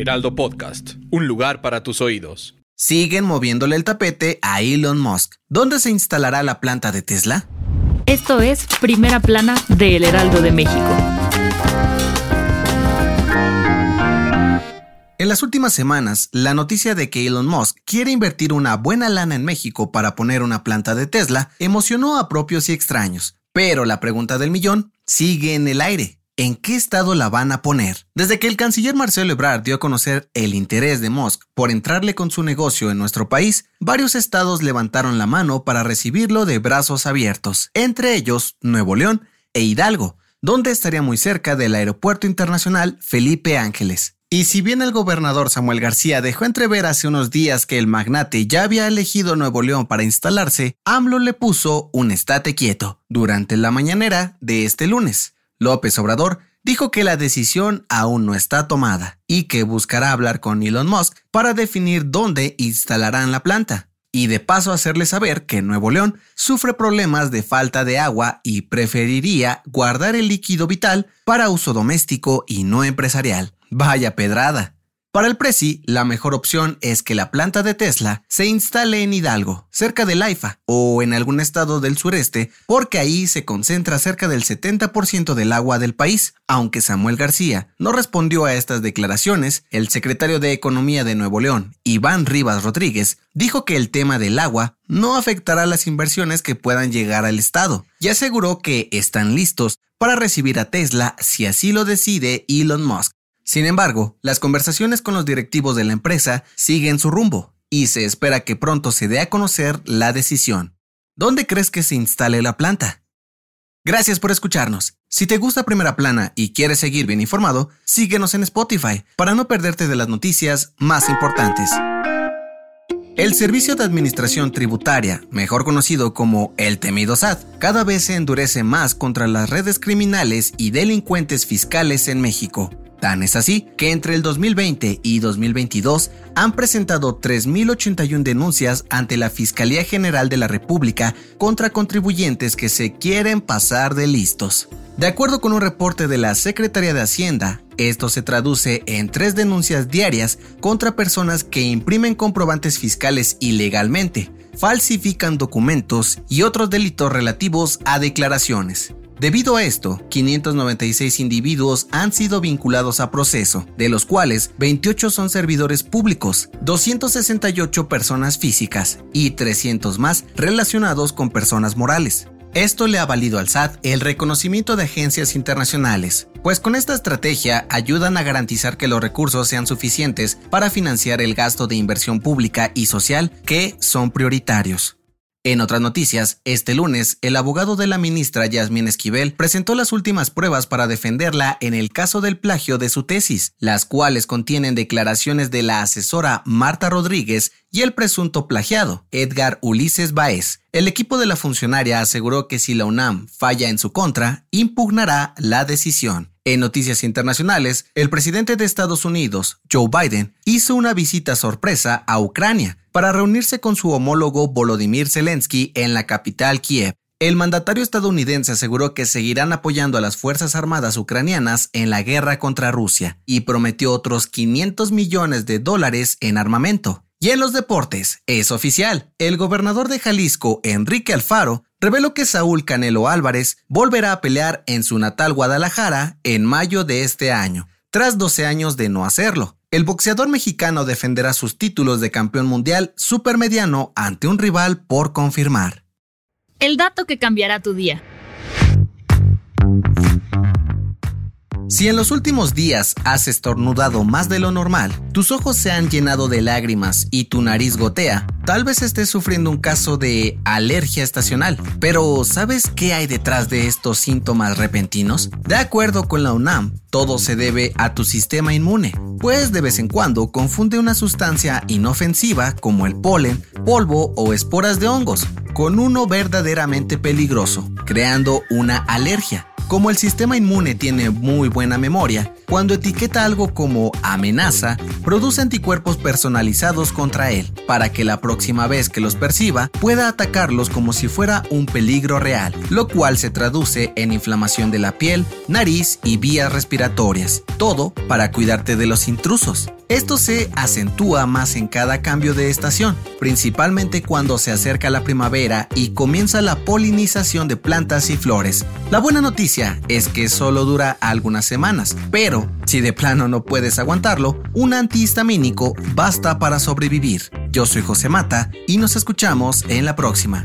Heraldo Podcast, un lugar para tus oídos. Siguen moviéndole el tapete a Elon Musk. ¿Dónde se instalará la planta de Tesla? Esto es Primera Plana de El Heraldo de México. En las últimas semanas, la noticia de que Elon Musk quiere invertir una buena lana en México para poner una planta de Tesla emocionó a propios y extraños. Pero la pregunta del millón sigue en el aire. ¿En qué estado la van a poner? Desde que el canciller Marcelo Ebrard dio a conocer el interés de Musk por entrarle con su negocio en nuestro país, varios estados levantaron la mano para recibirlo de brazos abiertos, entre ellos Nuevo León e Hidalgo, donde estaría muy cerca del Aeropuerto Internacional Felipe Ángeles. Y si bien el gobernador Samuel García dejó entrever hace unos días que el magnate ya había elegido Nuevo León para instalarse, AMLO le puso un estate quieto durante la mañanera de este lunes. López Obrador dijo que la decisión aún no está tomada y que buscará hablar con Elon Musk para definir dónde instalarán la planta. Y de paso hacerle saber que Nuevo León sufre problemas de falta de agua y preferiría guardar el líquido vital para uso doméstico y no empresarial. Vaya pedrada. Para el Prezi, la mejor opción es que la planta de Tesla se instale en Hidalgo, cerca del AIFA o en algún estado del sureste, porque ahí se concentra cerca del 70% del agua del país. Aunque Samuel García no respondió a estas declaraciones, el secretario de Economía de Nuevo León, Iván Rivas Rodríguez, dijo que el tema del agua no afectará las inversiones que puedan llegar al estado y aseguró que están listos para recibir a Tesla si así lo decide Elon Musk. Sin embargo, las conversaciones con los directivos de la empresa siguen su rumbo y se espera que pronto se dé a conocer la decisión. ¿Dónde crees que se instale la planta? Gracias por escucharnos. Si te gusta Primera Plana y quieres seguir bien informado, síguenos en Spotify para no perderte de las noticias más importantes. El Servicio de Administración Tributaria, mejor conocido como el temido SAT, cada vez se endurece más contra las redes criminales y delincuentes fiscales en México. Tan es así que entre el 2020 y 2022 han presentado 3.081 denuncias ante la Fiscalía General de la República contra contribuyentes que se quieren pasar de listos. De acuerdo con un reporte de la Secretaría de Hacienda, esto se traduce en tres denuncias diarias contra personas que imprimen comprobantes fiscales ilegalmente, falsifican documentos y otros delitos relativos a declaraciones. Debido a esto, 596 individuos han sido vinculados a proceso, de los cuales 28 son servidores públicos, 268 personas físicas y 300 más relacionados con personas morales. Esto le ha valido al SAT el reconocimiento de agencias internacionales, pues con esta estrategia ayudan a garantizar que los recursos sean suficientes para financiar el gasto de inversión pública y social que son prioritarios. En otras noticias, este lunes, el abogado de la ministra Yasmín Esquivel presentó las últimas pruebas para defenderla en el caso del plagio de su tesis, las cuales contienen declaraciones de la asesora Marta Rodríguez y el presunto plagiado, Edgar Ulises Baez. El equipo de la funcionaria aseguró que si la UNAM falla en su contra, impugnará la decisión. En noticias internacionales, el presidente de Estados Unidos, Joe Biden, hizo una visita sorpresa a Ucrania para reunirse con su homólogo Volodymyr Zelensky en la capital Kiev. El mandatario estadounidense aseguró que seguirán apoyando a las Fuerzas Armadas ucranianas en la guerra contra Rusia y prometió otros 500 millones de dólares en armamento. Y en los deportes, es oficial, el gobernador de Jalisco, Enrique Alfaro, reveló que Saúl Canelo Álvarez volverá a pelear en su natal Guadalajara en mayo de este año, tras 12 años de no hacerlo. El boxeador mexicano defenderá sus títulos de campeón mundial supermediano ante un rival por confirmar. El dato que cambiará tu día. Si en los últimos días has estornudado más de lo normal, tus ojos se han llenado de lágrimas y tu nariz gotea, tal vez estés sufriendo un caso de alergia estacional. Pero ¿sabes qué hay detrás de estos síntomas repentinos? De acuerdo con la UNAM, todo se debe a tu sistema inmune, pues de vez en cuando confunde una sustancia inofensiva como el polen, polvo o esporas de hongos con uno verdaderamente peligroso, creando una alergia. Como el sistema inmune tiene muy buena memoria, cuando etiqueta algo como amenaza, produce anticuerpos personalizados contra él, para que la próxima vez que los perciba pueda atacarlos como si fuera un peligro real, lo cual se traduce en inflamación de la piel, nariz y vías respiratorias, todo para cuidarte de los intrusos. Esto se acentúa más en cada cambio de estación, principalmente cuando se acerca la primavera y comienza la polinización de plantas y flores. La buena noticia es que solo dura algunas semanas, pero si de plano no puedes aguantarlo, un antihistamínico basta para sobrevivir. Yo soy José Mata y nos escuchamos en la próxima.